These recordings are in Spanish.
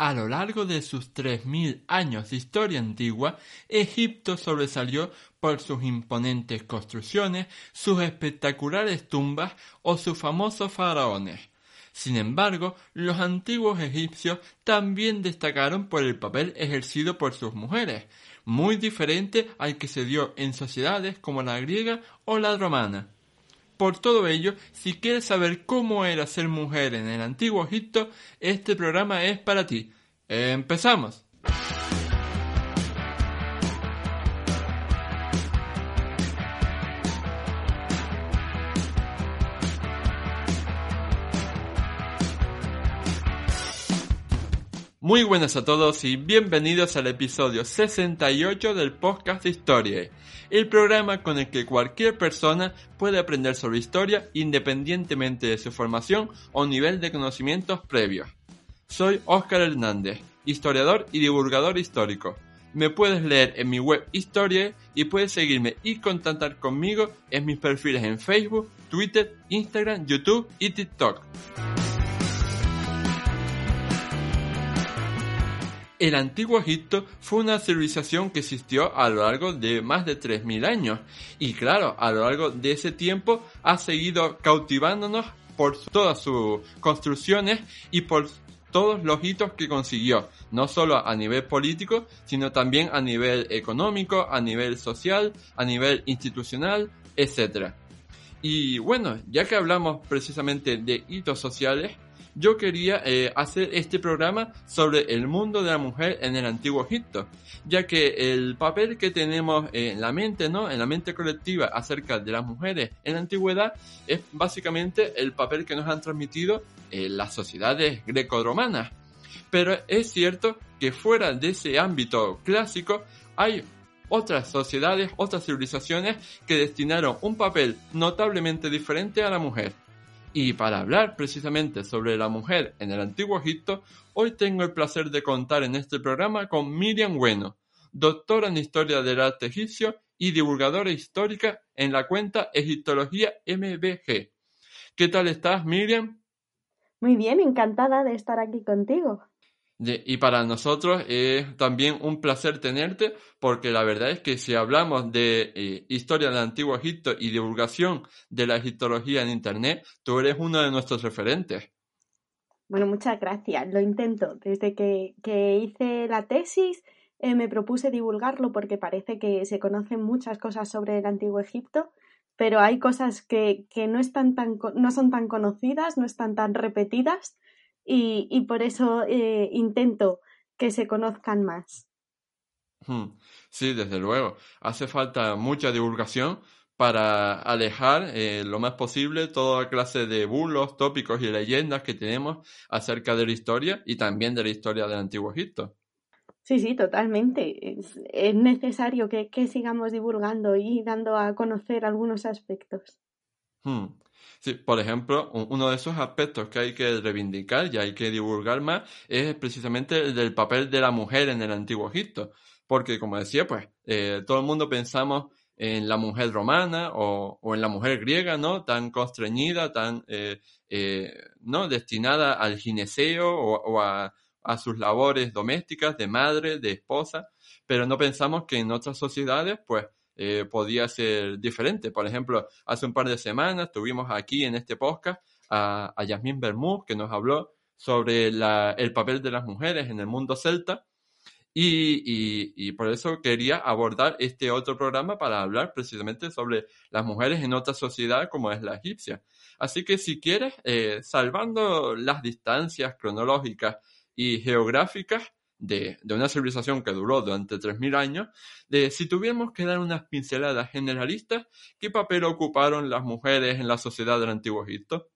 A lo largo de sus 3.000 años de historia antigua, Egipto sobresalió por sus imponentes construcciones, sus espectaculares tumbas o sus famosos faraones. Sin embargo, los antiguos egipcios también destacaron por el papel ejercido por sus mujeres, muy diferente al que se dio en sociedades como la griega o la romana. Por todo ello, si quieres saber cómo era ser mujer en el antiguo Egipto, este programa es para ti. ¡Empezamos! Muy buenas a todos y bienvenidos al episodio 68 del podcast Historia, el programa con el que cualquier persona puede aprender sobre historia independientemente de su formación o nivel de conocimientos previos. Soy Óscar Hernández, historiador y divulgador histórico. Me puedes leer en mi web Historia y puedes seguirme y contactar conmigo en mis perfiles en Facebook, Twitter, Instagram, YouTube y TikTok. El antiguo Egipto fue una civilización que existió a lo largo de más de 3.000 años y claro, a lo largo de ese tiempo ha seguido cautivándonos por todas sus construcciones y por todos los hitos que consiguió, no solo a nivel político, sino también a nivel económico, a nivel social, a nivel institucional, etc. Y bueno, ya que hablamos precisamente de hitos sociales, yo quería eh, hacer este programa sobre el mundo de la mujer en el antiguo Egipto, ya que el papel que tenemos en la mente, ¿no? En la mente colectiva acerca de las mujeres en la antigüedad es básicamente el papel que nos han transmitido en las sociedades greco-romanas. Pero es cierto que fuera de ese ámbito clásico hay otras sociedades, otras civilizaciones que destinaron un papel notablemente diferente a la mujer. Y para hablar precisamente sobre la mujer en el antiguo Egipto, hoy tengo el placer de contar en este programa con Miriam Bueno, doctora en Historia del Arte Egipcio y divulgadora histórica en la cuenta Egiptología MBG. ¿Qué tal estás, Miriam? Muy bien, encantada de estar aquí contigo. Y para nosotros es también un placer tenerte porque la verdad es que si hablamos de eh, historia del antiguo Egipto y divulgación de la egiptología en Internet, tú eres uno de nuestros referentes. Bueno, muchas gracias. Lo intento. Desde que, hice la tesis eh, me propuse divulgarlo porque parece que se conocen muchas cosas sobre el antiguo Egipto, pero hay cosas que, no, están tan, no son tan conocidas, no están tan repetidas y, por eso eh, intento que se conozcan más. Sí, desde luego. Hace falta mucha divulgación para alejar eh, lo más posible toda clase de bulos, tópicos y leyendas que tenemos acerca de la historia y también de la historia del Antiguo Egipto. Sí, sí, totalmente. Es, necesario que, sigamos divulgando y dando a conocer algunos aspectos. Hmm. Sí, por ejemplo, uno de esos aspectos que hay que reivindicar y hay que divulgar más es precisamente el papel de la mujer en el antiguo Egipto. Porque, como decía, pues eh, todo el mundo pensamos en la mujer romana o, en la mujer griega, ¿no? Tan constreñida, tan, eh, eh, ¿no? Destinada al gineceo o, a, a, sus labores domésticas de madre, de esposa, pero no pensamos que en otras sociedades, pues, eh, podía ser diferente. Por ejemplo, hace un par de semanas tuvimos aquí en este podcast a, a Yasmín Bermúdez que nos habló sobre el papel de las mujeres en el mundo celta. Y, por eso quería abordar este otro programa para hablar precisamente sobre las mujeres en otra sociedad como es la egipcia. Así que si quieres, eh, salvando las distancias cronológicas y geográficas, de, una civilización que duró durante 3.000 años, de si tuviéramos que dar unas pinceladas generalistas, ¿qué papel ocuparon las mujeres en la sociedad del Antiguo Egipto?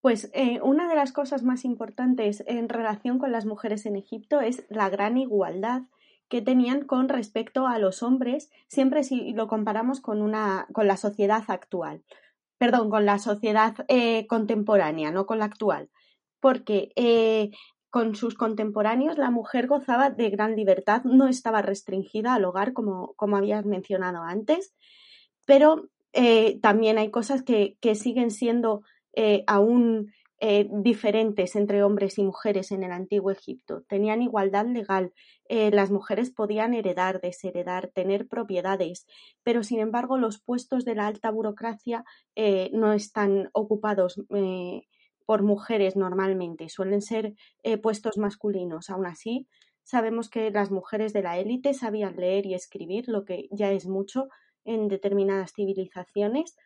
Pues eh, una de las cosas más importantes en relación con las mujeres en Egipto es la gran igualdad que tenían con respecto a los hombres, siempre si lo comparamos con, una, con la sociedad actual, perdón, con la sociedad eh, contemporánea, no con la actual, porque eh, con sus contemporáneos la mujer gozaba de gran libertad, no estaba restringida al hogar, como, como habías mencionado antes, pero también hay cosas que, que siguen siendo eh, aún eh, diferentes entre hombres y mujeres en el antiguo Egipto. Tenían igualdad legal, eh, las mujeres podían heredar, desheredar, tener propiedades, pero sin embargo los puestos de la alta burocracia no están ocupados por mujeres normalmente, suelen ser puestos masculinos. Aún así, sabemos que las mujeres de la élite sabían leer y escribir, lo que ya es mucho en determinadas civilizaciones,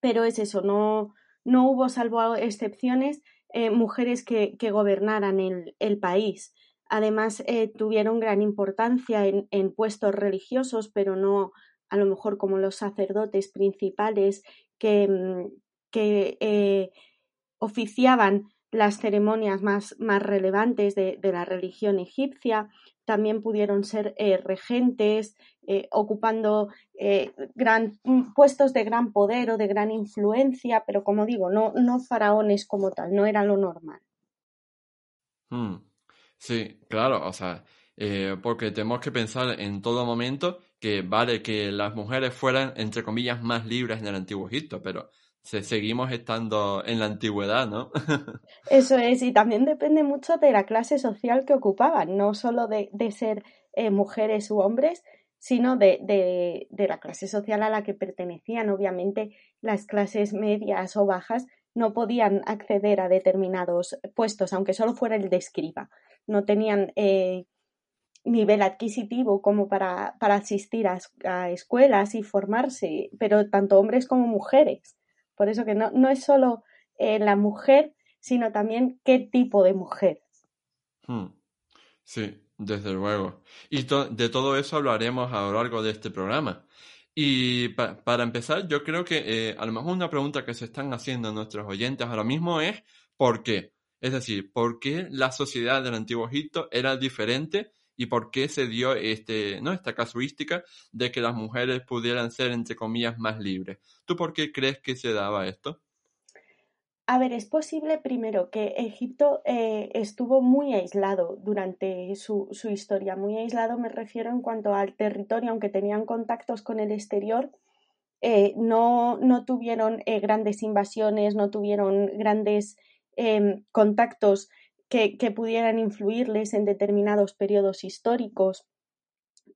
pero es eso, no, no hubo, salvo excepciones, eh, mujeres que, gobernaran el, país. Además, eh, tuvieron gran importancia en, puestos religiosos, pero no a lo mejor como los sacerdotes principales que, mm, eh, oficiaban las ceremonias más, más relevantes de, la religión egipcia, también pudieron ser eh, regentes, eh, ocupando eh, gran, puestos de gran poder o de gran influencia, pero como digo, no, no faraones como tal, no era lo normal. Hmm. Sí, claro, o sea, porque tenemos que pensar en todo momento que vale que las mujeres fueran, entre comillas, más libres en el antiguo Egipto, pero seguimos estando en la antigüedad, ¿no? Eso es, y también depende mucho de la clase social que ocupaban, no solo de, ser eh, mujeres u hombres, sino de, de, la clase social a la que pertenecían. Obviamente, las clases medias o bajas no podían acceder a determinados puestos, aunque solo fuera el de escriba. No tenían eh, nivel adquisitivo como para, para asistir a escuelas y formarse, pero tanto hombres como mujeres. Por eso que no, no es solo eh, la mujer, sino también qué tipo de mujer. Hmm. Sí, desde luego. Y de todo eso hablaremos a lo largo de este programa. Y para empezar, yo creo que eh, a lo mejor una pregunta que se están haciendo nuestros oyentes ahora mismo es ¿por qué? Es decir, ¿por qué la sociedad del antiguo Egipto era diferente y por qué se dio este, ¿no? esta casuística de que las mujeres pudieran ser, entre comillas, más libres. ¿Tú por qué crees que se daba esto? A ver, es posible primero que Egipto eh, estuvo muy aislado durante su, su, historia. Muy aislado me refiero en cuanto al territorio, aunque tenían contactos con el exterior, eh, no, no, tuvieron eh, grandes invasiones, no tuvieron grandes em, contactos que, pudieran influirles en determinados periodos históricos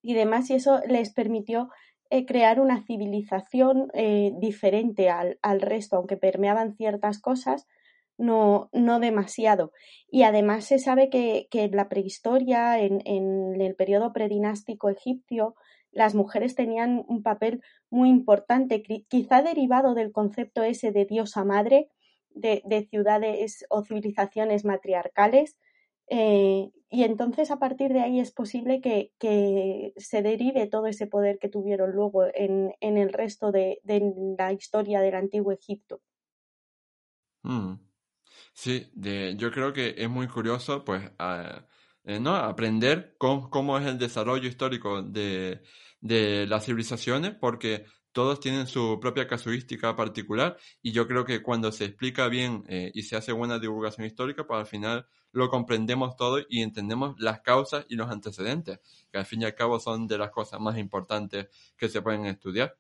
y demás, y eso les permitió eh, crear una civilización eh, diferente al, resto, aunque permeaban ciertas cosas, no, no demasiado. Y además se sabe que, en la prehistoria, en, en, el periodo predinástico egipcio, las mujeres tenían un papel muy importante, quizá derivado del concepto ese de diosa madre, de, ciudades o civilizaciones matriarcales. Eh, y entonces a partir de ahí es posible que, se derive todo ese poder que tuvieron luego en, el resto de, la historia del antiguo Egipto. Mm. Sí, yo creo que es muy curioso pues eh, aprender cómo, es el desarrollo histórico de las civilizaciones porque todos tienen su propia casuística particular y yo creo que cuando se explica bien eh, y se hace buena divulgación histórica, pues al final lo comprendemos todo y entendemos las causas y los antecedentes, que al fin y al cabo son de las cosas más importantes que se pueden estudiar.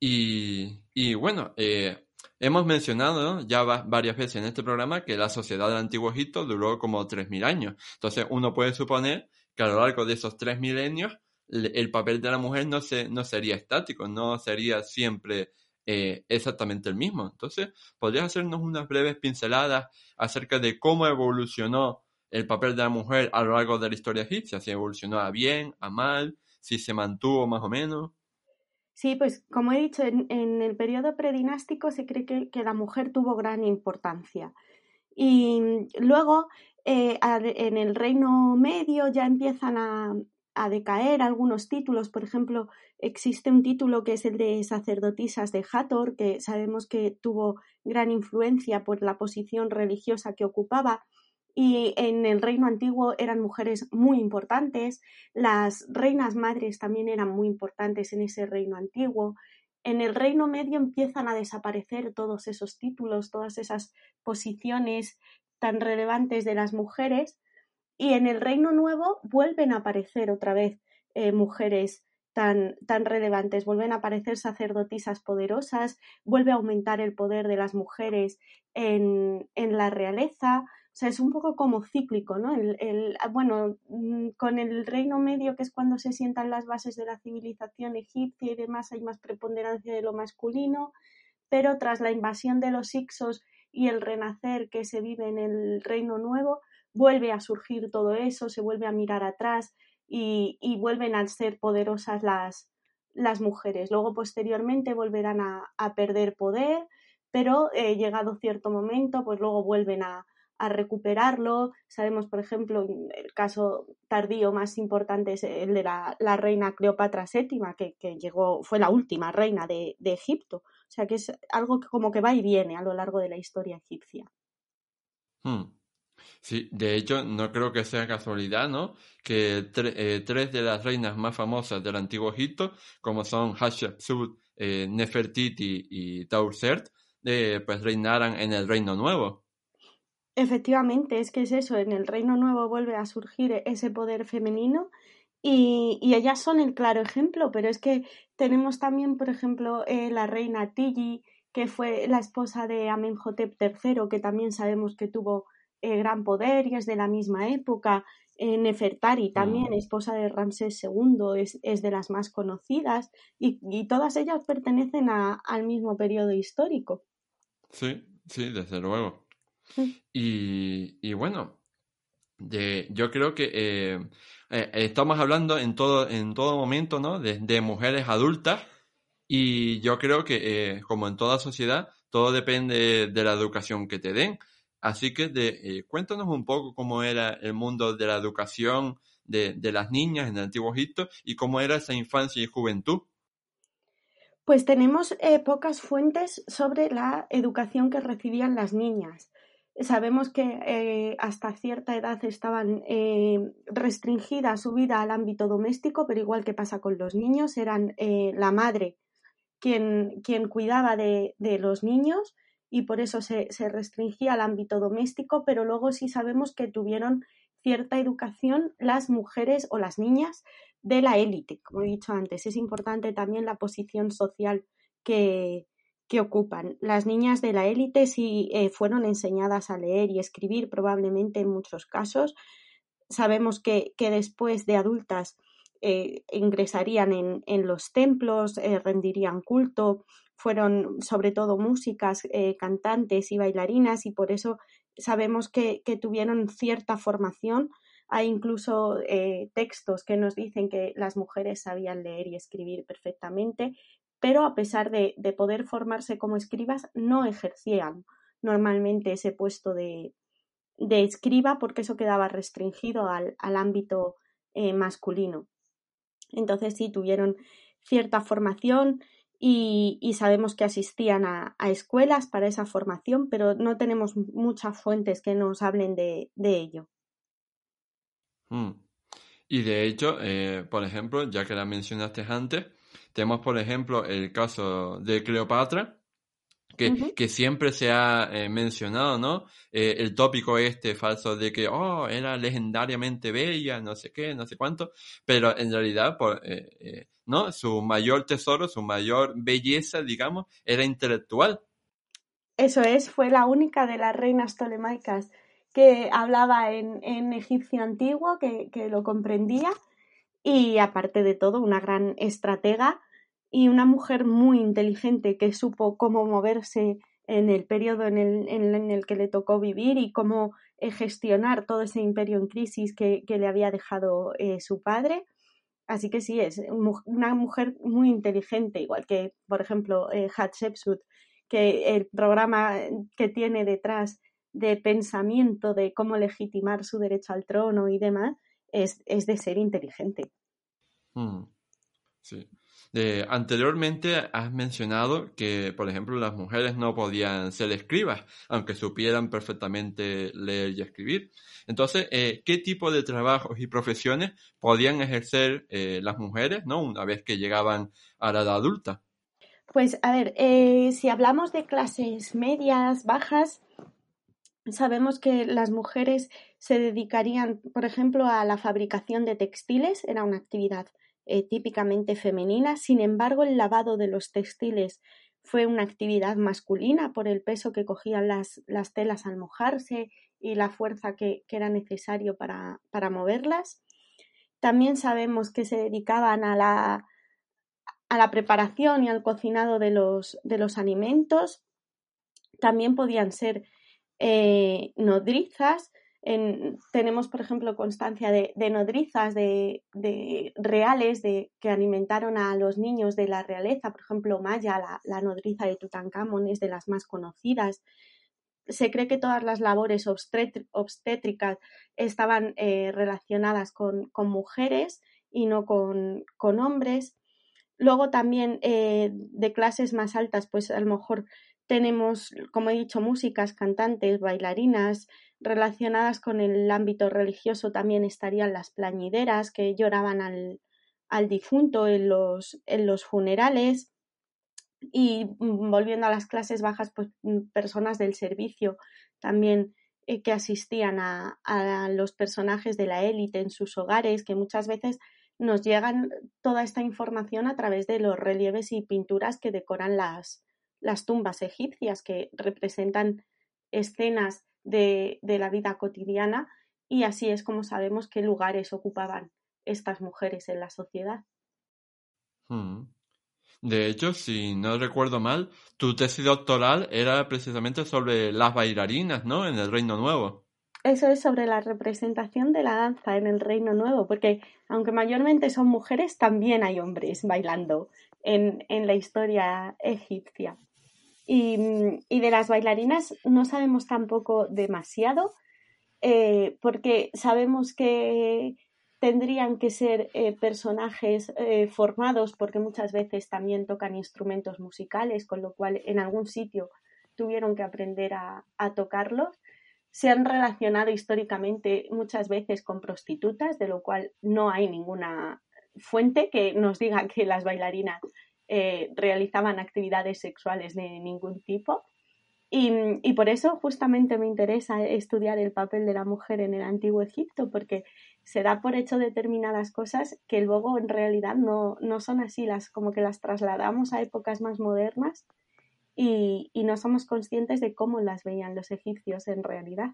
Y, bueno, eh, hemos mencionado ya varias veces en este programa que la sociedad del Antiguo Egipto duró como 3.000 años. Entonces uno puede suponer que a lo largo de esos tres milenios el papel de la mujer no, se, no sería estático, no sería siempre eh, exactamente el mismo. Entonces, ¿podrías hacernos unas breves pinceladas acerca de cómo evolucionó el papel de la mujer a lo largo de la historia egipcia? Si evolucionó a bien, a mal, si se mantuvo más o menos. Sí, pues como he dicho, en, el periodo predinástico se cree que, la mujer tuvo gran importancia. Y luego, eh, en el Reino Medio ya empiezan a, a decaer algunos títulos. Por ejemplo, existe un título que es el de sacerdotisas de Hathor, que sabemos que tuvo gran influencia por la posición religiosa que ocupaba. Y en el reino antiguo eran mujeres muy importantes, las reinas madres también eran muy importantes en ese reino antiguo. En el reino medio empiezan a desaparecer todos esos títulos, todas esas posiciones tan relevantes de las mujeres, y en el Reino Nuevo vuelven a aparecer otra vez eh, mujeres tan, tan relevantes, vuelven a aparecer sacerdotisas poderosas, vuelve a aumentar el poder de las mujeres en, en la realeza. O sea, es un poco como cíclico, ¿no? El, el, bueno, mm, con el Reino Medio, que es cuando se sientan las bases de la civilización egipcia y demás, hay más preponderancia de lo masculino, pero tras la invasión de los Ixos y el renacer que se vive en el Reino Nuevo, vuelve a surgir todo eso, se vuelve a mirar atrás y, vuelven a ser poderosas las, las mujeres. Luego, posteriormente, volverán a, perder poder, pero eh, llegado cierto momento, pues luego vuelven a, recuperarlo. Sabemos, por ejemplo, el caso tardío más importante es el de la, reina Cleopatra VII, que, que, llegó, fue la última reina de, Egipto. O sea que es algo que como que va y viene a lo largo de la historia egipcia. Hmm. Sí, de hecho, no creo que sea casualidad, ¿no? Que eh, tres de las reinas más famosas del antiguo Egipto, como son Hatshepsut, eh, Nefertiti y Taursert, eh, pues reinaran en el Reino Nuevo. Efectivamente, es que es eso, en el Reino Nuevo vuelve a surgir ese poder femenino y, ellas son el claro ejemplo, pero es que tenemos también, por ejemplo, la reina Tigi, que fue la esposa de Amenhotep III, que también sabemos que tuvo eh, gran poder y es de la misma época. Eh, Nefertari también, mm. esposa de Ramsés II, es, es de las más conocidas y, y todas ellas pertenecen a, al mismo periodo histórico. Sí, sí, desde luego. Y, y, bueno, de, yo creo que eh, estamos hablando en todo, en todo momento ¿no? de, de mujeres adultas y yo creo que como en toda sociedad, todo depende de la educación que te den. Así que de, eh, cuéntanos un poco cómo era el mundo de la educación de, las niñas en el Antiguo Egipto y cómo era esa infancia y juventud. Pues tenemos eh, pocas fuentes sobre la educación que recibían las niñas. Sabemos que eh, hasta cierta edad estaban restringida su vida al ámbito doméstico, pero igual que pasa con los niños, eran la madre quien, cuidaba de los niños y por eso se, restringía al ámbito doméstico, pero luego sí sabemos que tuvieron cierta educación las mujeres o las niñas de la élite, como he dicho antes. Es importante también la posición social que, que ocupan. Las niñas de la élite sí eh, fueron enseñadas a leer y escribir, probablemente en muchos casos. Sabemos que, que después de adultas eh, ingresarían en, los templos, eh, rendirían culto, fueron sobre todo músicas, eh, cantantes y bailarinas y por eso sabemos que, tuvieron cierta formación. Hay incluso textos que nos dicen que las mujeres sabían leer y escribir perfectamente, pero a pesar de, poder formarse como escribas, no ejercían normalmente ese puesto de, escriba porque eso quedaba restringido al, ámbito masculino. Entonces sí tuvieron cierta formación y, sabemos que asistían a, escuelas para esa formación, pero no tenemos muchas fuentes que nos hablen de, ello. Mm. Y de hecho, eh, por ejemplo, ya que la mencionaste antes, tenemos, por ejemplo, el caso de Cleopatra, que, siempre se ha eh, mencionado, ¿no? Eh, el tópico este falso de que, oh, era legendariamente bella, no sé qué, no sé cuánto, pero en realidad, por, eh, ¿no? Su mayor tesoro, su mayor belleza, digamos, era intelectual. Eso es, fue la única de las reinas tolemaicas que hablaba en, en egipcio antiguo, que, que lo comprendía, y aparte de todo, una gran estratega y una mujer muy inteligente que supo cómo moverse en el periodo en el, en el que le tocó vivir y cómo eh, gestionar todo ese imperio en crisis que, le había dejado eh, su padre. Así que sí, es una mujer muy inteligente, igual que, por ejemplo, eh, Hatshepsut, que el programa que tiene detrás de pensamiento de cómo legitimar su derecho al trono y demás, es, es de ser inteligente. Mm, sí. Anteriormente has mencionado que, por ejemplo, las mujeres no podían ser escribas, aunque supieran perfectamente leer y escribir. Entonces, eh, ¿qué tipo de trabajos y profesiones podían ejercer eh, las mujeres, ¿no? Una vez que llegaban a la edad adulta. Pues, a ver, eh, si hablamos de clases medias, bajas, sabemos que las mujeres se dedicarían, por ejemplo, a la fabricación de textiles, era una actividad eh, típicamente femenina. Sin embargo, el lavado de los textiles fue una actividad masculina por el peso que cogían las, las telas al mojarse y la fuerza que, era necesario para, para, moverlas. También sabemos que se dedicaban a la, a la preparación y al cocinado de los, de los alimentos. También podían ser eh, nodrizas, tenemos, por ejemplo, constancia de, nodrizas de, reales de, que alimentaron a los niños de la realeza. Por ejemplo, Maya, la, nodriza de Tutankamón, es de las más conocidas. Se cree que todas las labores obstétricas estaban eh, relacionadas con, mujeres y no con, hombres. Luego también eh, de clases más altas, pues a lo mejor tenemos, como he dicho, músicas, cantantes, bailarinas, relacionadas con el ámbito religioso también estarían las plañideras que lloraban al, al difunto en los, en los funerales. Y mm, volviendo a las clases bajas, pues mm, personas del servicio también eh, que asistían a, a, los personajes de la élite en sus hogares, que muchas veces nos llegan toda esta información a través de los relieves y pinturas que decoran las, las tumbas egipcias, que representan escenas de, la vida cotidiana y así es como sabemos qué lugares ocupaban estas mujeres en la sociedad. Hmm. De hecho, si no recuerdo mal, tu tesis doctoral era precisamente sobre las bailarinas, ¿no? En el Reino Nuevo. Eso es sobre la representación de la danza en el Reino Nuevo, porque aunque mayormente son mujeres, también hay hombres bailando en, en la historia egipcia. Y, de las bailarinas no sabemos tampoco demasiado, eh, porque sabemos que tendrían que ser eh, personajes eh, formados, porque muchas veces también tocan instrumentos musicales, con lo cual en algún sitio tuvieron que aprender a, a tocarlos. Se han relacionado históricamente muchas veces con prostitutas, de lo cual no hay ninguna fuente que nos diga que las bailarinas eh, realizaban actividades sexuales de ningún tipo. Y, por eso justamente me interesa estudiar el papel de la mujer en el antiguo Egipto, porque se da por hecho determinadas cosas que luego en realidad no, no son así, las, como que las trasladamos a épocas más modernas y, y no somos conscientes de cómo las veían los egipcios en realidad.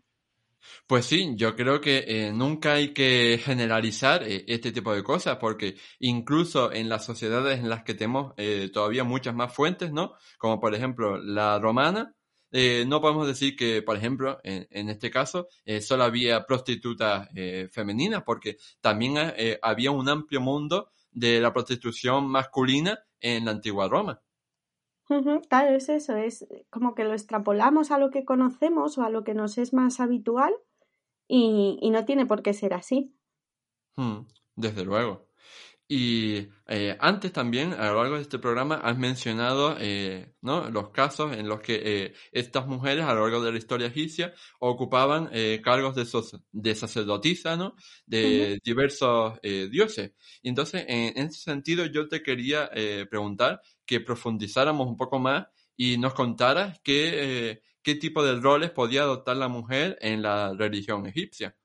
Pues sí, yo creo que eh, nunca hay que generalizar eh, este tipo de cosas, porque incluso en las sociedades en las que tenemos eh, todavía muchas más fuentes, ¿no? Como por ejemplo la romana, no podemos decir que, por ejemplo, en, en este caso, solo había prostitutas femeninas, porque también había un amplio mundo de la prostitución masculina en la antigua Roma. Claro, es eso, es como que lo extrapolamos a lo que conocemos o a lo que nos es más habitual y, no tiene por qué ser así. Hmm, desde luego. Y eh, antes también, a lo largo de este programa, has mencionado eh, ¿no? los casos en los que eh, estas mujeres, a lo largo de la historia egipcia, ocupaban cargos de, de sacerdotisa ¿no? de diversos dioses. Y entonces, en, en, ese sentido, yo te quería preguntar que profundizáramos un poco más y nos contaras qué, qué tipo de roles podía adoptar la mujer en la religión egipcia.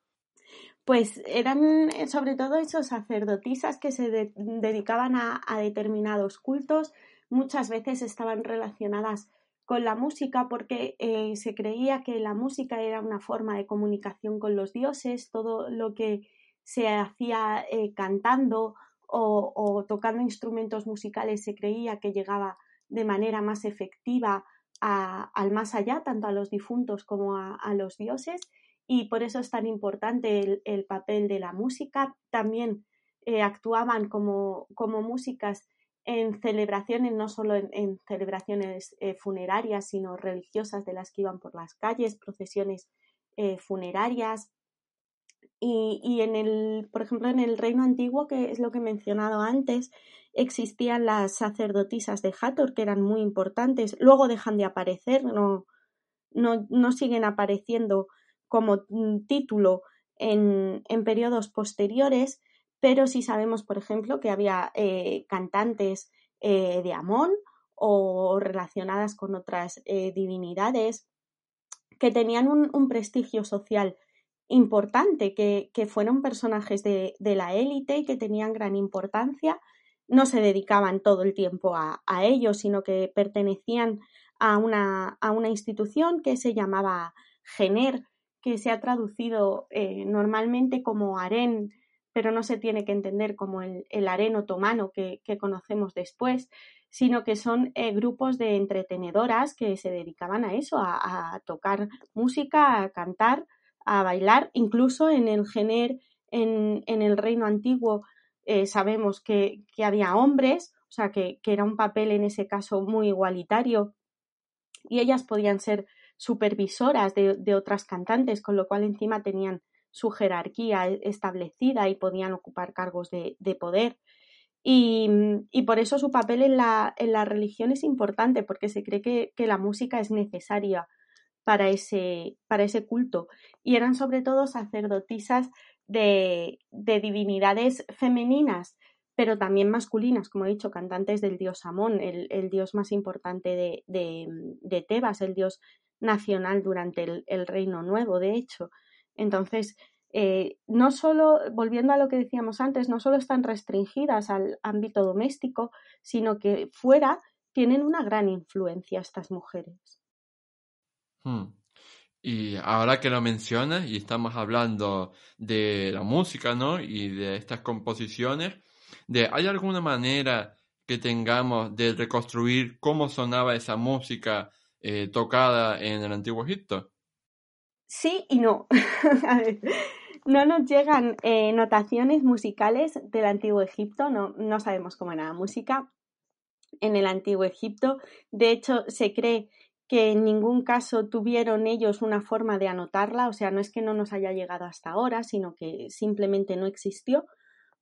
Pues eran eh, sobre todo esos sacerdotisas que se dedicaban a, determinados cultos, muchas veces estaban relacionadas con la música porque eh, se creía que la música era una forma de comunicación con los dioses, todo lo que se hacía eh, cantando o, tocando instrumentos musicales se creía que llegaba de manera más efectiva al más allá, tanto a los difuntos como a los dioses y por eso es tan importante el, papel de la música. También eh, actuaban como, como, músicas en celebraciones, no solo en, celebraciones eh, funerarias, sino religiosas de las que iban por las calles, procesiones eh, funerarias. Y, y, en el, por ejemplo, en el reino antiguo, que es lo que he mencionado antes, existían las sacerdotisas de Hathor, que eran muy importantes. Luego dejan de aparecer, no, no, no siguen apareciendo como título en, en, periodos posteriores, pero sí sabemos, por ejemplo, que había eh, cantantes eh, de Amón o relacionadas con otras eh, divinidades que tenían un, prestigio social importante, que, que fueron personajes de, de la élite y que tenían gran importancia. No se dedicaban todo el tiempo a, a sino que pertenecían a una, a una institución que se llamaba Gener, que se ha traducido eh, normalmente como harén, pero no se tiene que entender como el, el harén otomano que, que, conocemos después, sino que son eh, grupos de entretenedoras que se dedicaban a eso, a, tocar música, a cantar, a bailar, incluso en el Gener, en, en el reino antiguo, eh, sabemos que, que, había hombres, o sea, que, que era un papel en ese caso muy igualitario y ellas podían ser supervisoras de, de, otras cantantes, con lo cual encima tenían su jerarquía establecida y podían ocupar cargos de, de poder. Y, y, por eso su papel en la, en la, religión es importante, porque se cree que, que la música es necesaria para ese, para ese culto. Y eran sobre todo sacerdotisas de, de divinidades femeninas pero también masculinas, como he dicho, cantantes del dios Amón, el, el dios más importante de, de, de, Tebas, el dios nacional durante el, Reino Nuevo, de hecho. Entonces, eh, no solo, volviendo a lo que decíamos antes, no solo están restringidas al ámbito doméstico, sino que fuera tienen una gran influencia estas mujeres. Hmm. Y ahora que lo mencionas y estamos hablando de la música, ¿no? Y de estas composiciones, de ¿hay alguna manera que tengamos de reconstruir cómo sonaba esa música eh, tocada en el antiguo Egipto? Sí y no. No nos llegan eh, notaciones musicales del antiguo Egipto, no, no sabemos cómo era la música en el antiguo Egipto. De hecho, se cree que en ningún caso tuvieron ellos una forma de anotarla, o sea, no es que no nos haya llegado hasta ahora, sino que simplemente no existió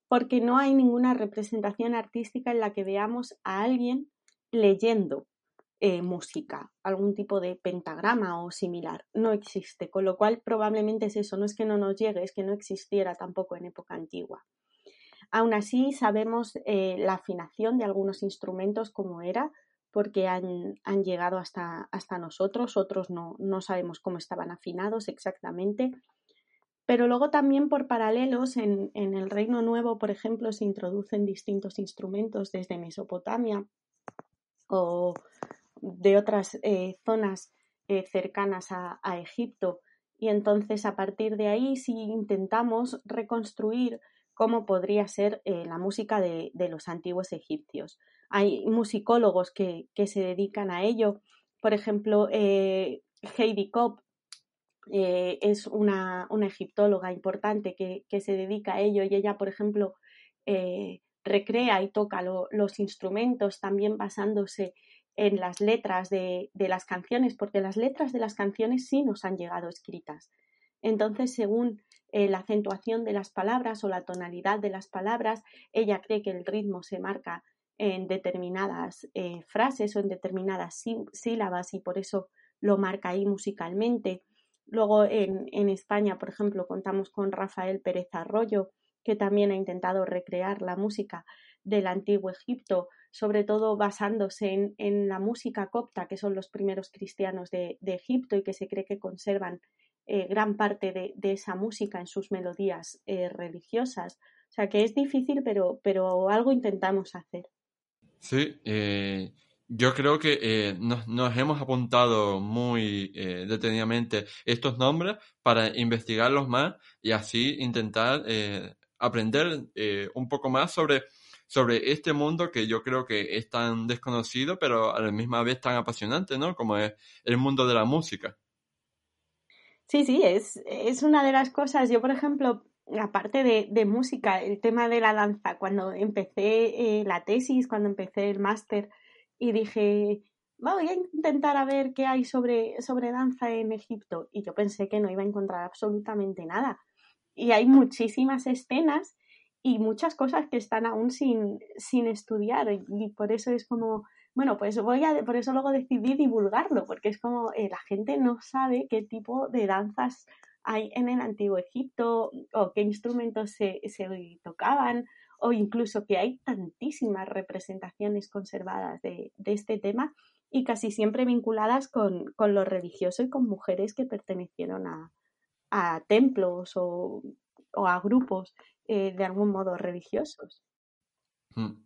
porque no hay ninguna representación artística en la que veamos a alguien leyendo eh, música, algún tipo de pentagrama o similar. No existe, con lo cual probablemente es eso, no es que no nos llegue, es que no existiera tampoco en época antigua. Aún así, sabemos eh, la afinación de algunos instrumentos como era, porque han, han llegado hasta, hasta, nosotros, otros no, no sabemos cómo estaban afinados exactamente, pero luego también por paralelos en, en, el Reino Nuevo, por ejemplo, se introducen distintos instrumentos desde Mesopotamia o de otras eh, zonas eh, cercanas a, Egipto. Y entonces a partir de ahí sí intentamos reconstruir cómo podría ser eh, la música de, los antiguos egipcios. Hay musicólogos que, que, se dedican a ello. Por ejemplo, Heidi Kopp es una, una, egiptóloga importante que, que, se dedica a ello y ella, por ejemplo, recrea y toca lo, los instrumentos también basándose en las letras de, de, las canciones, porque las letras de las canciones sí nos han llegado escritas. Entonces, según eh, la acentuación de las palabras o la tonalidad de las palabras, ella cree que el ritmo se marca en determinadas eh, frases o en determinadas sí, sílabas y por eso lo marca ahí musicalmente. Luego en, en, España, por ejemplo, contamos con Rafael Pérez Arroyo, que también ha intentado recrear la música del antiguo Egipto, sobre todo basándose en, la música copta, que son los primeros cristianos de, Egipto y que se cree que conservan eh, gran parte de, esa música en sus melodías eh, religiosas. O sea que es difícil, pero, pero algo intentamos hacer. Sí, eh, yo creo que nos, hemos apuntado muy detenidamente estos nombres para investigarlos más y así intentar aprender un poco más sobre, sobre este mundo que yo creo que es tan desconocido, pero a la misma vez tan apasionante, ¿no? Como es el mundo de la música. Sí, sí, es, es una de las cosas. Yo, por ejemplo, aparte de, de música, el tema de la danza, cuando empecé la tesis, cuando empecé el máster, y dije, voy a intentar a ver qué hay sobre, sobre danza en Egipto. Y yo pensé que no iba a encontrar absolutamente nada. y hay muchísimas escenas y muchas cosas que están aún sin, sin estudiar. Y por eso es como, bueno, pues voy a, por eso luego decidí divulgarlo, porque es como eh, la gente no sabe qué tipo de danzas hay en el antiguo Egipto o qué instrumentos se, se tocaban o incluso que hay tantísimas representaciones conservadas de, de este tema y casi siempre vinculadas con, con, lo religioso y con mujeres que pertenecieron a, a templos o, o, a grupos eh, de algún modo religiosos. Mm.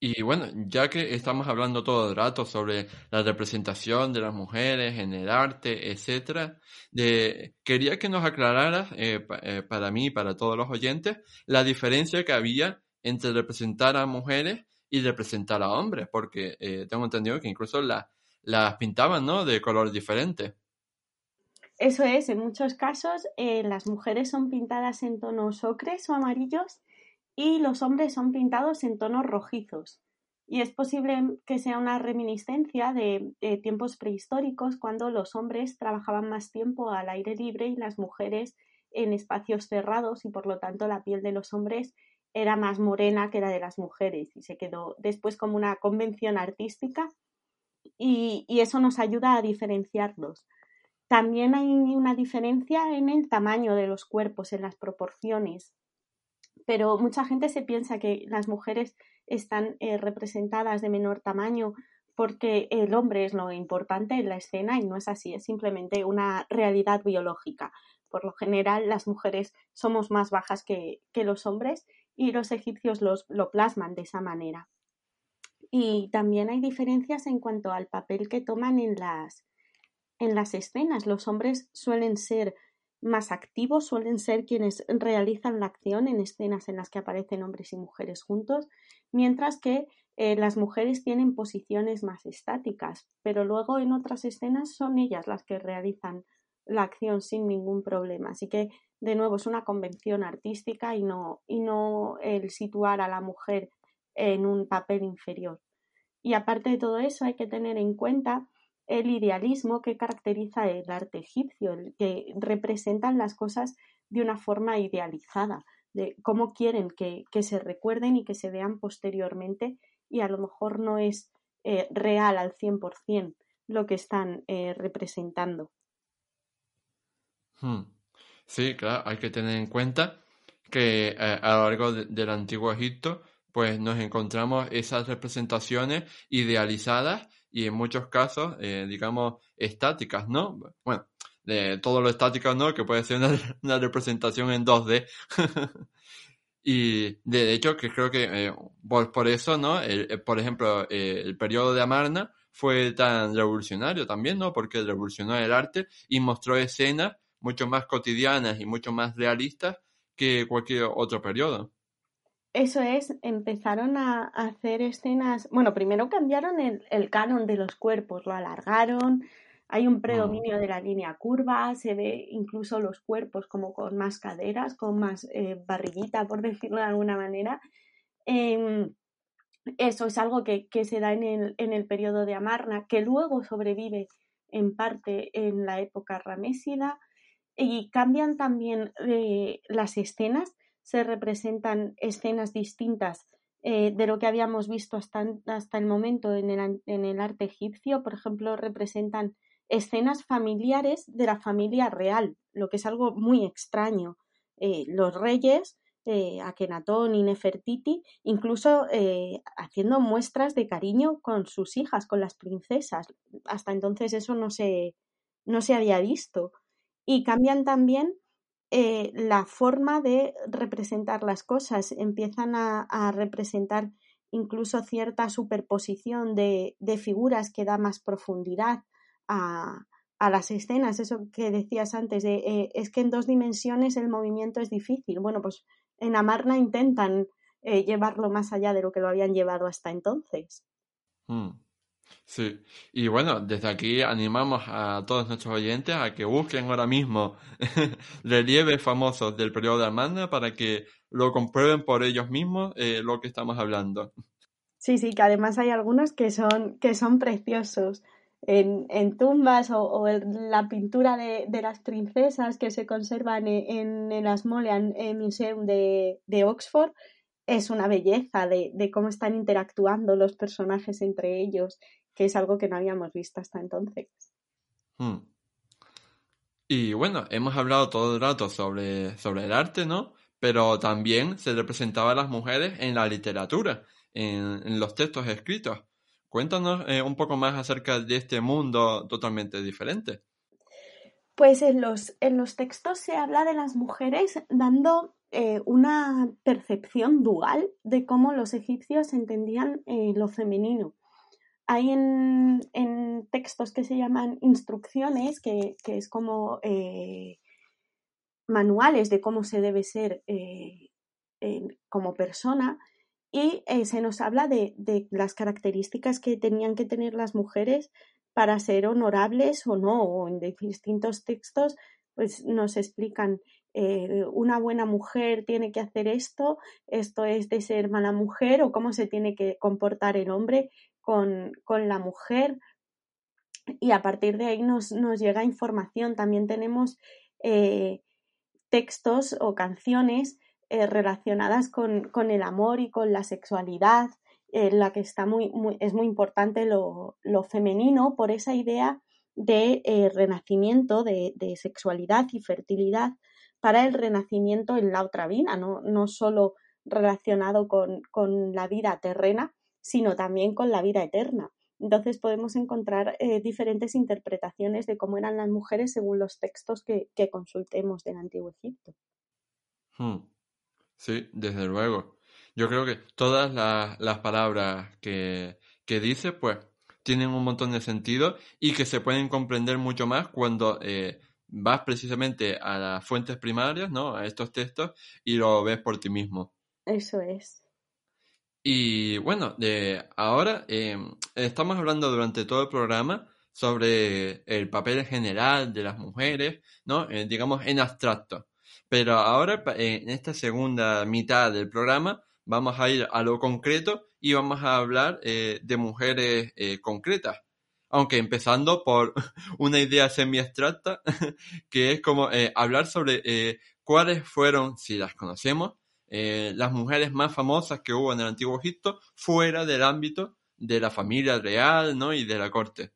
Y bueno, ya que estamos hablando todo el rato sobre la representación de las mujeres en el arte, etcétera, quería que nos aclararas, eh, eh, para mí y para todos los oyentes, la diferencia que había entre representar a mujeres y representar a hombres, porque tengo entendido que incluso las pintaban, ¿no? De color diferente. Eso es, en muchos casos las mujeres son pintadas en tonos ocres o amarillos y los hombres son pintados en tonos rojizos. Y es posible que sea una reminiscencia de, tiempos prehistóricos cuando los hombres trabajaban más tiempo al aire libre y las mujeres en espacios cerrados y por lo tanto la piel de los hombres era más morena que la de las mujeres y se quedó después como una convención artística y, y eso nos ayuda a diferenciarlos. También hay una diferencia en el tamaño de los cuerpos, en las proporciones pero mucha gente se piensa que las mujeres están eh, representadas de menor tamaño porque el hombre es lo importante en la escena y no es así, es simplemente una realidad biológica. Por lo general, las mujeres somos más bajas que, los hombres y los egipcios lo plasman de esa manera. Y también hay diferencias en cuanto al papel que toman en las, en las escenas. Los hombres suelen ser más activos suelen ser quienes realizan la acción en escenas en las que aparecen hombres y mujeres juntos, mientras que eh, las mujeres tienen posiciones más estáticas, pero luego en otras escenas son ellas las que realizan la acción sin ningún problema. Así que, de nuevo, es una convención artística y no, y no el situar a la mujer en un papel inferior. Y aparte de todo eso, hay que tener en cuenta el idealismo que caracteriza el arte egipcio, el que representan las cosas de una forma idealizada, de cómo quieren que, se recuerden y que se vean posteriormente y a lo mejor no es eh, real al 100% lo que están eh, representando. Hmm. Sí, claro, hay que tener en cuenta que eh, a lo largo del antiguo Egipto pues nos encontramos esas representaciones idealizadas y en muchos casos, eh, digamos, estáticas, ¿no? Bueno, de todo lo estático, ¿no? Que puede ser una, representación en 2D. y de hecho, que creo que eh, por, eso, ¿no? Eh, por ejemplo, el periodo de Amarna fue tan revolucionario también, ¿no? Porque revolucionó el arte y mostró escenas mucho más cotidianas y mucho más realistas que cualquier otro periodo. Eso es, empezaron a hacer escenas, bueno, primero cambiaron el, canon de los cuerpos, lo alargaron, hay un predominio de la línea curva, se ve incluso los cuerpos como con más caderas, con más eh, barriguita, por decirlo de alguna manera. Em, eso es algo que, se da en el, en el periodo de Amarna, que luego sobrevive en parte en la época ramésida, y cambian también eh, las escenas se representan escenas distintas eh, de lo que habíamos visto hasta, hasta el momento en el, en el, arte egipcio. Por ejemplo, representan escenas familiares de la familia real, lo que es algo muy extraño. Eh, los reyes, eh, Akenatón y Nefertiti, incluso haciendo muestras de cariño con sus hijas, con las princesas. Hasta entonces eso no se, no se había visto. Y cambian también eh, la forma de representar las cosas. Empiezan a, representar incluso cierta superposición de, figuras que da más profundidad a, las escenas. Eso que decías antes, de, eh, es que en dos dimensiones el movimiento es difícil. Bueno, pues en Amarna intentan eh, llevarlo más allá de lo que lo habían llevado hasta entonces. Hmm. Sí, y bueno, desde aquí animamos a todos nuestros oyentes a que busquen ahora mismo relieves famosos del periodo de Amanda para que lo comprueben por ellos mismos eh, lo que estamos hablando. Sí, sí, que además hay algunos que son, que son preciosos. en, tumbas o, la pintura de, las princesas que se conservan en, el Asmolean Museum de, Oxford es una belleza de, cómo están interactuando los personajes entre ellos, que es algo que no habíamos visto hasta entonces. Hmm. Y bueno, hemos hablado todo el rato sobre, sobre el arte, ¿no? Pero también se representaba a las mujeres en la literatura, en los textos escritos. Cuéntanos eh, un poco más acerca de este mundo totalmente diferente. Pues en los, en los textos se habla de las mujeres dando eh, una percepción dual de cómo los egipcios entendían eh, lo femenino. Hay en, textos que se llaman instrucciones, que, es como manuales de cómo se debe ser como persona, y eh, se nos habla de, las características que tenían que tener las mujeres para ser honorables o no, o en distintos textos pues nos explican eh, una buena mujer tiene que hacer esto, esto es de ser mala mujer o cómo se tiene que comportar el hombre con, la mujer y a partir de ahí nos, llega información. También tenemos eh, textos o canciones eh, relacionadas con, el amor y con la sexualidad, en la que está muy, es muy importante lo, femenino por esa idea de eh, renacimiento, de, sexualidad y fertilidad para el renacimiento en la otra vida, no, no solo relacionado con, la vida terrena, sino también con la vida eterna. Entonces podemos encontrar eh, diferentes interpretaciones de cómo eran las mujeres según los textos que, consultemos del Antiguo Egipto. Hmm. Sí, desde luego. Yo creo que todas las, palabras que, que dice, pues, tienen un montón de sentido y que se pueden comprender mucho más cuando eh, vas precisamente a las fuentes primarias, ¿no? A estos textos y lo ves por ti mismo. Eso es. Y bueno, ahora eh, estamos hablando durante todo el programa sobre el papel general de las mujeres, ¿no? Eh, digamos en abstracto. Pero ahora, en esta segunda mitad del programa, vamos a ir a lo concreto y vamos a hablar eh, de mujeres eh, concretas. Aunque empezando por una idea semi-abstracta, que es como eh, hablar sobre cuáles fueron, si las conocemos, las mujeres más famosas que hubo en el Antiguo Egipto fuera del ámbito de la familia real ¿no? y de la corte.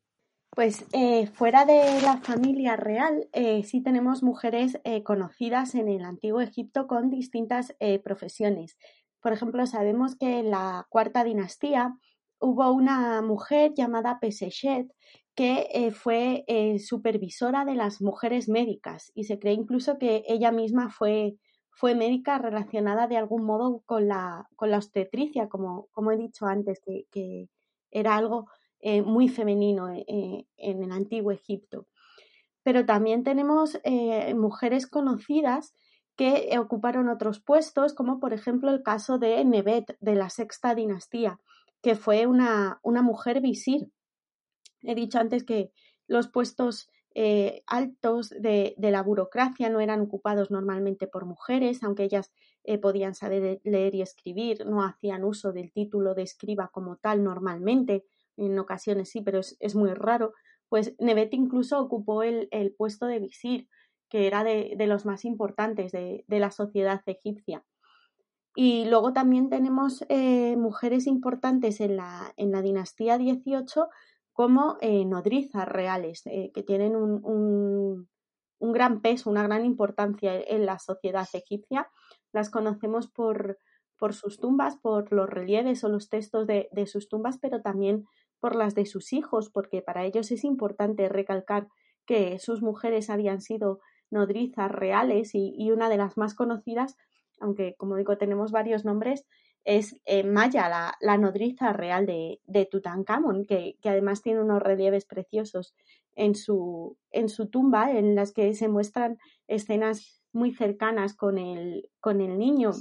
Pues eh, fuera de la familia real, eh, sí tenemos mujeres eh, conocidas en el antiguo Egipto con distintas profesiones. Por ejemplo, sabemos que en la cuarta dinastía hubo una mujer llamada Pesechet que fue supervisora de las mujeres médicas y se cree incluso que ella misma fue, fue médica relacionada de algún modo con la, con la obstetricia, como, como he dicho antes, que, que era algo eh, muy femenino eh, eh, en el antiguo Egipto. Pero también tenemos mujeres conocidas que ocuparon otros puestos, como por ejemplo el caso de Nebet de la sexta dinastía, que fue una, una mujer visir. He dicho antes que los puestos altos de, la burocracia no eran ocupados normalmente por mujeres, aunque ellas podían saber leer y escribir, no hacían uso del título de escriba como tal normalmente, en ocasiones sí, pero es, muy raro, pues Nebet incluso ocupó el, puesto de visir, que era de, los más importantes de, la sociedad egipcia. Y luego también tenemos eh, mujeres importantes en la, en la dinastía 18 como eh, nodrizas reales, eh, que tienen un, un, gran peso, una gran importancia en la sociedad egipcia. Las conocemos por, por sus tumbas, por los relieves o los textos de, de sus tumbas, pero también por las de sus hijos, porque para ellos es importante recalcar que sus mujeres habían sido nodrizas reales y, una de las más conocidas, aunque como digo tenemos varios nombres, es eh, Maya, la, nodriza real de, de Tutankamón, que, además tiene unos relieves preciosos en su, en su tumba, en las que se muestran escenas muy cercanas con el, con el niño,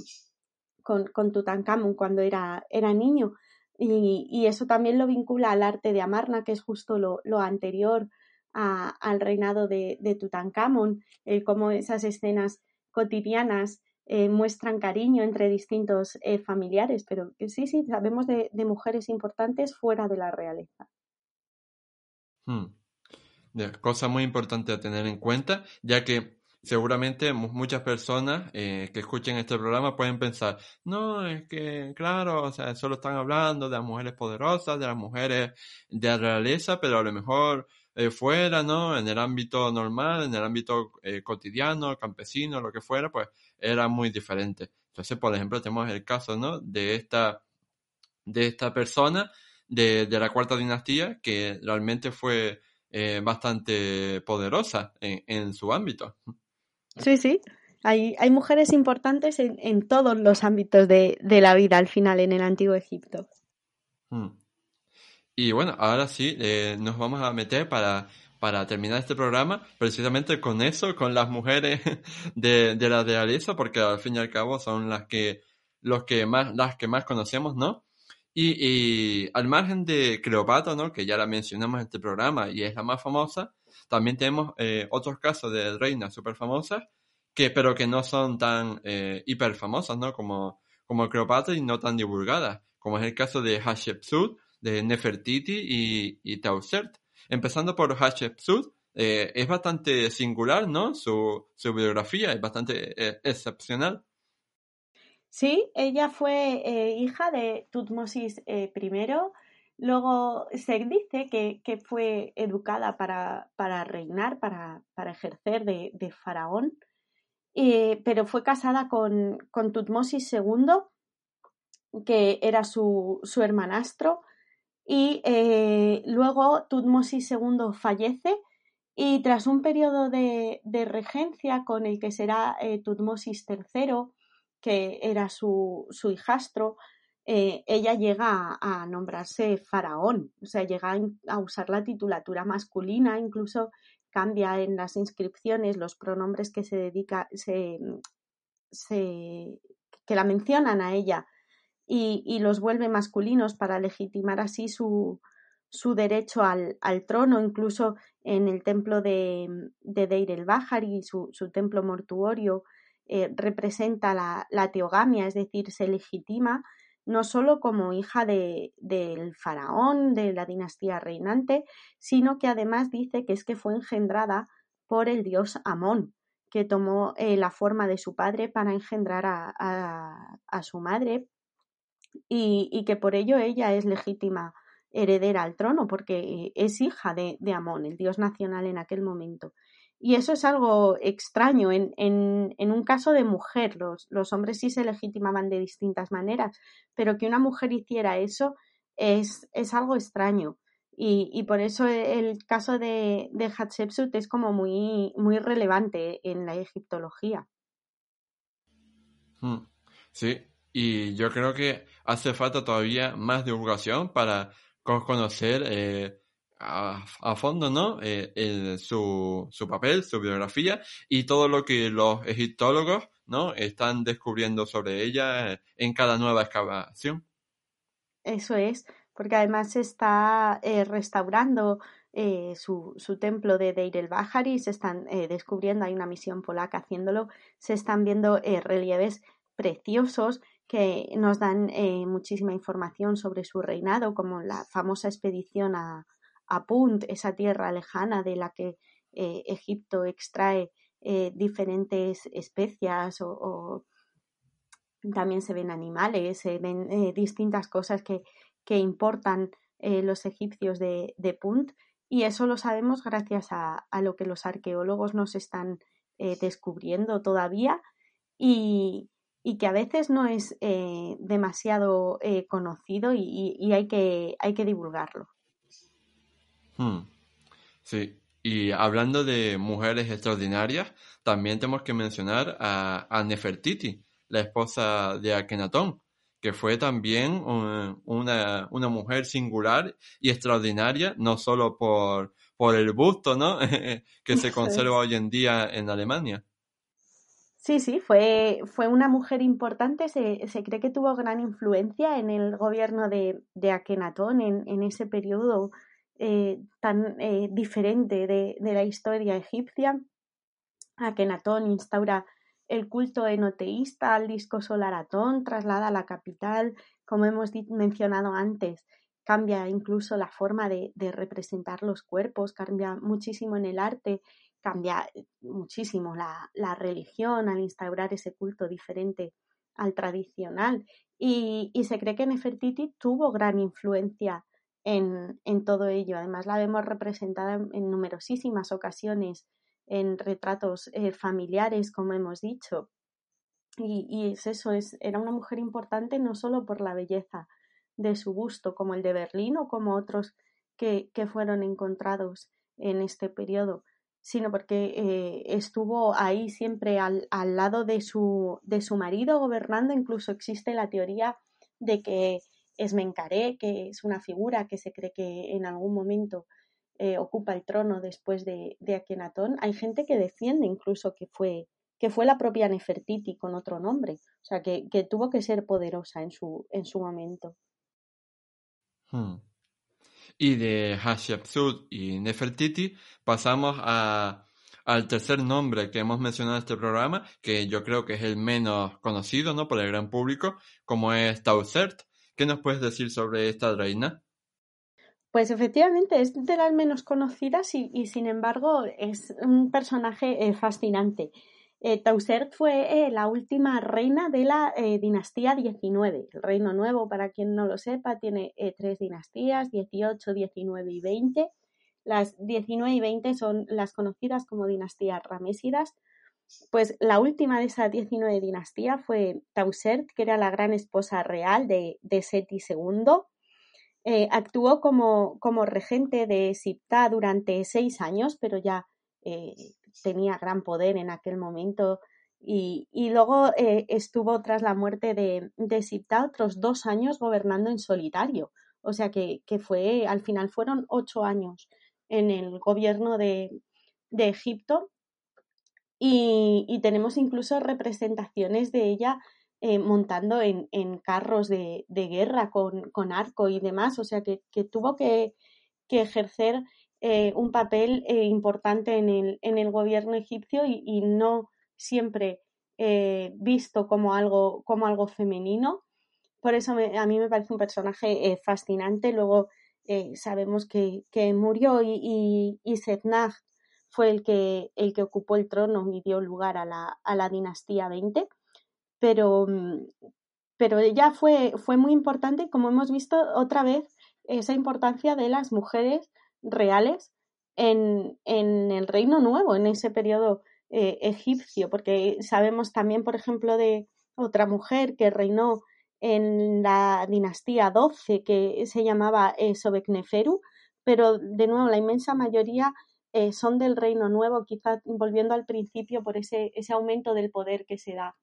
con, con Tutankamón cuando era, era niño. Y, eso también lo vincula al arte de Amarna, que es justo lo, anterior al reinado de, de Tutankamón, eh, cómo esas escenas cotidianas eh, muestran cariño entre distintos eh, familiares, pero sí, sí, sabemos de, mujeres importantes fuera de la realeza. Hmm. Cosa muy importante a tener en cuenta, ya que seguramente muchas personas eh, que escuchen este programa pueden pensar, no, es que, claro, o sea, solo están hablando de las mujeres poderosas, de las mujeres de la realeza, pero a lo mejor eh, fuera, ¿no? En el ámbito normal, en el ámbito eh, cotidiano, campesino, lo que fuera, pues era muy diferente. Entonces, por ejemplo, tenemos el caso, ¿no? De esta, de esta persona de, de la cuarta dinastía que realmente fue bastante poderosa en, en su ámbito. Sí, sí. Hay, hay mujeres importantes en, en todos los ámbitos de, de, la vida al final en el antiguo Egipto. Hmm. Y bueno, ahora sí, eh, nos vamos a meter para, para terminar este programa precisamente con eso, con las mujeres de, de la porque al fin y al cabo son las que, los que más, las que más conocemos, ¿no? Y, al margen de Cleopatra, ¿no? Que ya la mencionamos en este programa y es la más famosa, también tenemos eh, otros casos de reinas súper famosas, que, pero que no son tan eh, hiper famosas, ¿no? Como, como Cleopatra y no tan divulgadas, como es el caso de Hatshepsut, de Nefertiti y, y. Empezando por Hatshepsut, eh, es bastante singular, ¿no? Su, su biografía es bastante eh, excepcional. Sí, ella fue eh, hija de Tutmosis I, Luego se dice que, que fue educada para, para reinar, para, para, ejercer de, faraón, pero fue casada con, con, Tutmosis II, que era su, su hermanastro, y eh, luego Tutmosis II fallece y tras un periodo de, de regencia con el que será eh, Tutmosis III, que era su, su hijastro, eh, ella llega a, nombrarse faraón, o sea, llega a, usar la titulatura masculina, incluso cambia en las inscripciones los pronombres que se dedica, se, se que la mencionan a ella y, los vuelve masculinos para legitimar así su, su derecho al, al, trono, incluso en el templo de, de Deir el Bahari, su, su templo mortuorio, eh, representa la, teogamia, es decir, se legitima no solo como hija de, del faraón, de la dinastía reinante, sino que además dice que es que fue engendrada por el dios Amón, que tomó eh, la forma de su padre para engendrar a, a su madre y, que por ello ella es legítima heredera al trono, porque es hija de, Amón, el dios nacional en aquel momento. Y eso es algo extraño. En, un caso de mujer, los, hombres sí se legitimaban de distintas maneras, pero que una mujer hiciera eso es, algo extraño. Y, por eso el caso de, de Hatshepsut es como muy, muy relevante en la egiptología. Hmm. Sí, y yo creo que hace falta todavía más divulgación para conocer eh, a, fondo, ¿no? Eh, su, su papel, su biografía y todo lo que los egiptólogos, ¿no? Están descubriendo sobre ella en cada nueva excavación. Eso es, porque además se está eh, restaurando eh, su, su, templo de Deir el Bahari, se están eh, descubriendo, hay una misión polaca haciéndolo, se están viendo eh, relieves preciosos que nos dan eh, muchísima información sobre su reinado, como la famosa expedición a, a Punt, esa tierra lejana de la que eh, Egipto extrae eh, diferentes especias o, o, también se ven animales, se ven distintas cosas que, que importan los egipcios de, de, Punt. Y eso lo sabemos gracias a, a lo que los arqueólogos nos están descubriendo todavía. Y, y, que a veces no es eh, demasiado conocido y, y hay, que, hay que divulgarlo. Hmm. Sí, y hablando de mujeres extraordinarias, también tenemos que mencionar a, a Nefertiti, la esposa de Akenatón, que fue también un, una, una, mujer singular y extraordinaria, no solo por, por el busto, ¿no? que se conserva hoy en día en Alemania. Sí, sí, fue, fue una mujer importante, se, se, cree que tuvo gran influencia en el gobierno de, de Akenatón en, en ese periodo eh, tan eh, diferente de, de, la historia egipcia. Akenatón instaura el culto enoteísta al disco solar Atón, traslada a la capital, como hemos mencionado antes, cambia incluso la forma de, representar los cuerpos, cambia muchísimo en el arte, cambia muchísimo la, religión al instaurar ese culto diferente al tradicional. Y, se cree que Nefertiti tuvo gran influencia en, todo ello. Además, la vemos representada en, numerosísimas ocasiones en retratos eh, familiares, como hemos dicho. Y, es eso, es, era una mujer importante no solo por la belleza de su gusto, como el de Berlín o como otros que, fueron encontrados en este periodo, sino porque eh, estuvo ahí siempre al, al, lado de su, de su marido gobernando. Incluso existe la teoría de que Esmencaré, que es una figura que se cree que en algún momento eh, ocupa el trono después de, de Akenatón. Hay gente que defiende incluso que fue, que fue la propia Nefertiti con otro nombre, o sea, que, que tuvo que ser poderosa en su, en su momento. Hmm. Y de Hatshepsut y Nefertiti pasamos a, al tercer nombre que hemos mencionado en este programa, que yo creo que es el menos conocido ¿no? por el gran público, como es Tausert. ¿Qué nos puedes decir sobre esta reina? Pues efectivamente es de las menos conocidas y, y sin embargo es un personaje eh, fascinante. Eh, Tausert fue eh, la última reina de la eh, dinastía 19. El Reino Nuevo, para quien no lo sepa, tiene tres dinastías, 18, 19 y 20. Las 19 y 20 son las conocidas como dinastías ramésidas. Pues la última de esa 19 dinastía fue Tausert, que era la gran esposa real de, Seti II. actuó como, como regente de Siptah durante seis años, pero ya tenía gran poder en aquel momento y, luego eh, estuvo tras la muerte de, de otros dos años gobernando en solitario. O sea que, fue, al final fueron ocho años en el gobierno de, Egipto y, tenemos incluso representaciones de ella eh, montando en, carros de, guerra con, arco y demás. O sea que, tuvo que, que ejercer eh, un papel eh, importante en el, en el, gobierno egipcio y, no siempre eh, visto como algo, como algo femenino. Por eso a mí me parece un personaje fascinante. Luego sabemos que, murió y, y, fue el que, el que ocupó el trono y dio lugar a la, a la dinastía 20. Pero, mm, pero ella fue, fue muy importante, como hemos visto otra vez, esa importancia de las mujeres reales en, en el Reino Nuevo, en ese periodo eh, egipcio, porque sabemos también, por ejemplo, de otra mujer que reinó en la dinastía 12 que se llamaba eh, Sobekneferu, pero de nuevo la inmensa mayoría eh, son del Reino Nuevo, quizás volviendo al principio por ese, ese aumento del poder que se da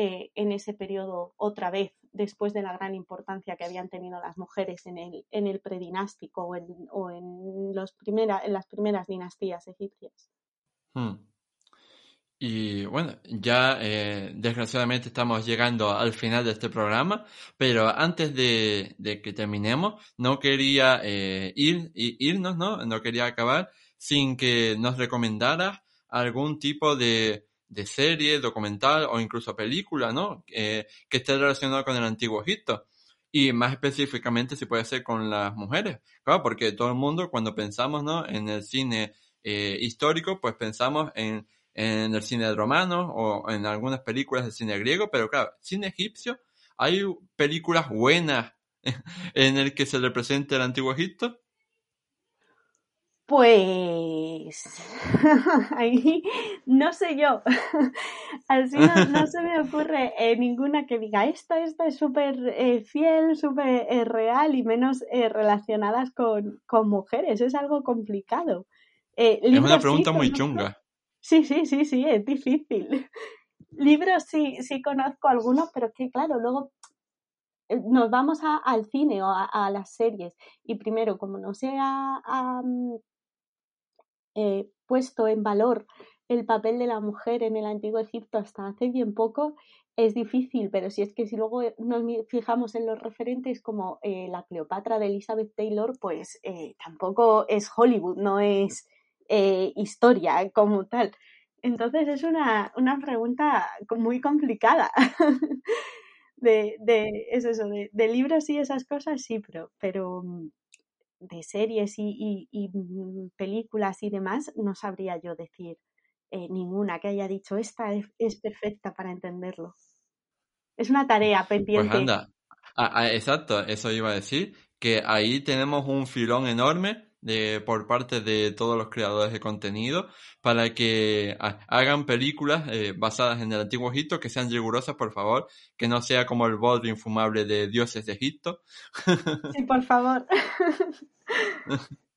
eh, en ese periodo otra vez, después de la gran importancia que habían tenido las mujeres en el, en el predinástico o en, o en, los primera, en las primeras dinastías egipcias. Hmm. Y bueno, ya eh, desgraciadamente estamos llegando al final de este programa, pero antes de, que terminemos, no quería eh, ir, irnos, ¿no? No quería acabar sin que nos recomendaras algún tipo de, de serie, documental o incluso película, ¿no? que esté relacionado con el antiguo Egipto. Y más específicamente si puede ser con las mujeres. Claro, porque todo el mundo cuando pensamos, ¿no? En el cine eh, histórico, pues pensamos en, en el cine romano o en algunas películas del cine griego, pero claro, cine egipcio, hay películas buenas en el que se representa el antiguo Egipto. Pues ahí no sé yo. Así no, no, se me ocurre eh, ninguna que diga esta, esta es súper eh, fiel, súper eh, real y menos relacionadas con, con, mujeres. Es algo complicado. es una pregunta muy chunga. Sí, sí, sí, sí, es difícil. Libros sí, sí conozco algunos, pero que claro, luego nos vamos al cine o a, las series y primero, como no sea eh, puesto en valor el papel de la mujer en el antiguo Egipto hasta hace bien poco, es difícil, pero si es que si luego nos fijamos en los referentes como eh, la Cleopatra de Elizabeth Taylor, pues eh, tampoco es Hollywood, no es historia como tal. Entonces es una, una pregunta muy complicada. de, de, eso, de, libros y esas cosas, sí, pero, pero mm, de series y, mm, películas y demás, no sabría yo decir eh, ninguna que haya dicho esta es, perfecta para entenderlo. Es una tarea pues pendiente. Pues anda, exacto, eso iba a decir, que ahí tenemos un filón enorme de, por parte de todos los creadores de contenido para que hagan películas eh, basadas en el antiguo Egipto que sean rigurosas, por favor, que no sea como el bodrio infumable de dioses de Egipto. Sí, por favor.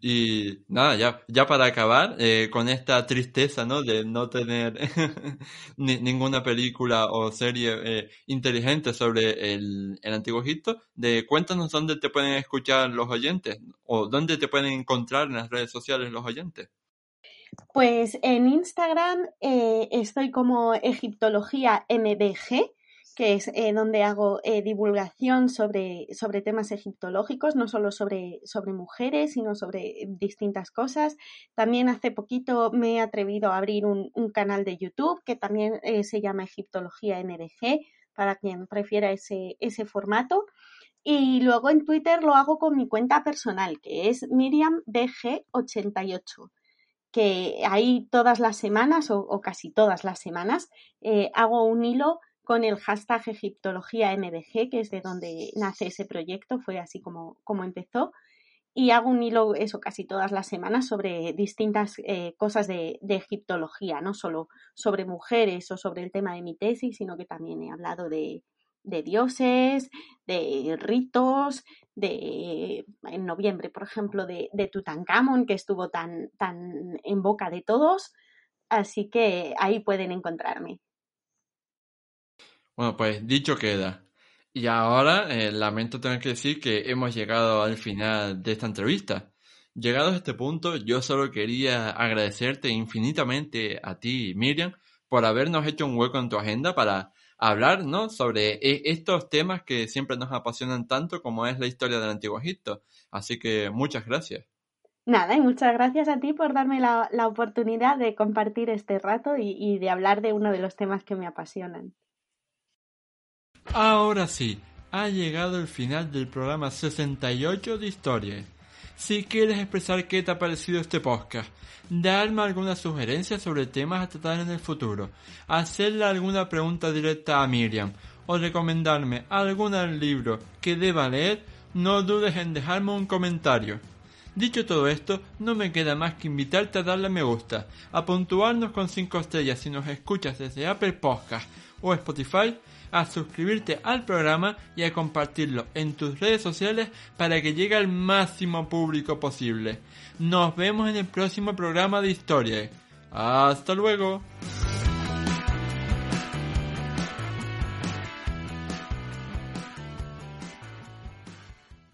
Y nada, ya, ya para acabar, eh, con esta tristeza, ¿no? De no tener ninguna película o serie eh, inteligente sobre el, el, Antiguo Egipto, de cuéntanos dónde te pueden escuchar los oyentes o dónde te pueden encontrar en las redes sociales los oyentes. Pues en Instagram eh, estoy como Egiptología MBG que es eh, donde hago eh, divulgación sobre, sobre, temas egiptológicos, no solo sobre, sobre, mujeres, sino sobre distintas cosas. También hace poquito me he atrevido a abrir un, canal de YouTube que también eh, se llama Egiptología NBG, para quien prefiera ese, ese formato. Y luego en Twitter lo hago con mi cuenta personal, que es MiriamBG88 que ahí todas las semanas o, casi todas las semanas hago un hilo con el hashtag Egiptología MBG, que es de donde nace ese proyecto, fue así como, como empezó. Y hago un hilo, eso casi todas las semanas, sobre distintas eh, cosas de, egiptología, no solo sobre mujeres o sobre el tema de mi tesis, sino que también he hablado de, dioses, de ritos, de en noviembre, por ejemplo, de, de Tutankamón, que estuvo tan, tan en boca de todos. Así que ahí pueden encontrarme. Bueno, pues dicho queda. Y ahora eh, lamento tener que decir que hemos llegado al final de esta entrevista. Llegado a este punto, yo solo quería agradecerte infinitamente a ti, Miriam, por habernos hecho un hueco en tu agenda para hablar ¿no? sobre e, estos temas que siempre nos apasionan tanto como es la historia del Antiguo Egipto. Así que muchas gracias. Nada, y muchas gracias a ti por darme la, oportunidad de compartir este rato y de hablar de uno de los temas que me apasionan. Ahora sí, ha llegado el final del programa 68 de Historia. Si quieres expresar qué te ha parecido este podcast, darme alguna sugerencia sobre temas a tratar en el futuro, hacerle alguna pregunta directa a Miriam o recomendarme algún libro que deba leer, no dudes en dejarme un comentario. Dicho todo esto, no me queda más que invitarte a darle a me gusta, a puntuarnos con 5 estrellas si nos escuchas desde Apple Podcast o Spotify a suscribirte al programa y a compartirlo en tus redes sociales para que llegue al máximo público posible. Nos vemos en el próximo programa de historia. Hasta luego.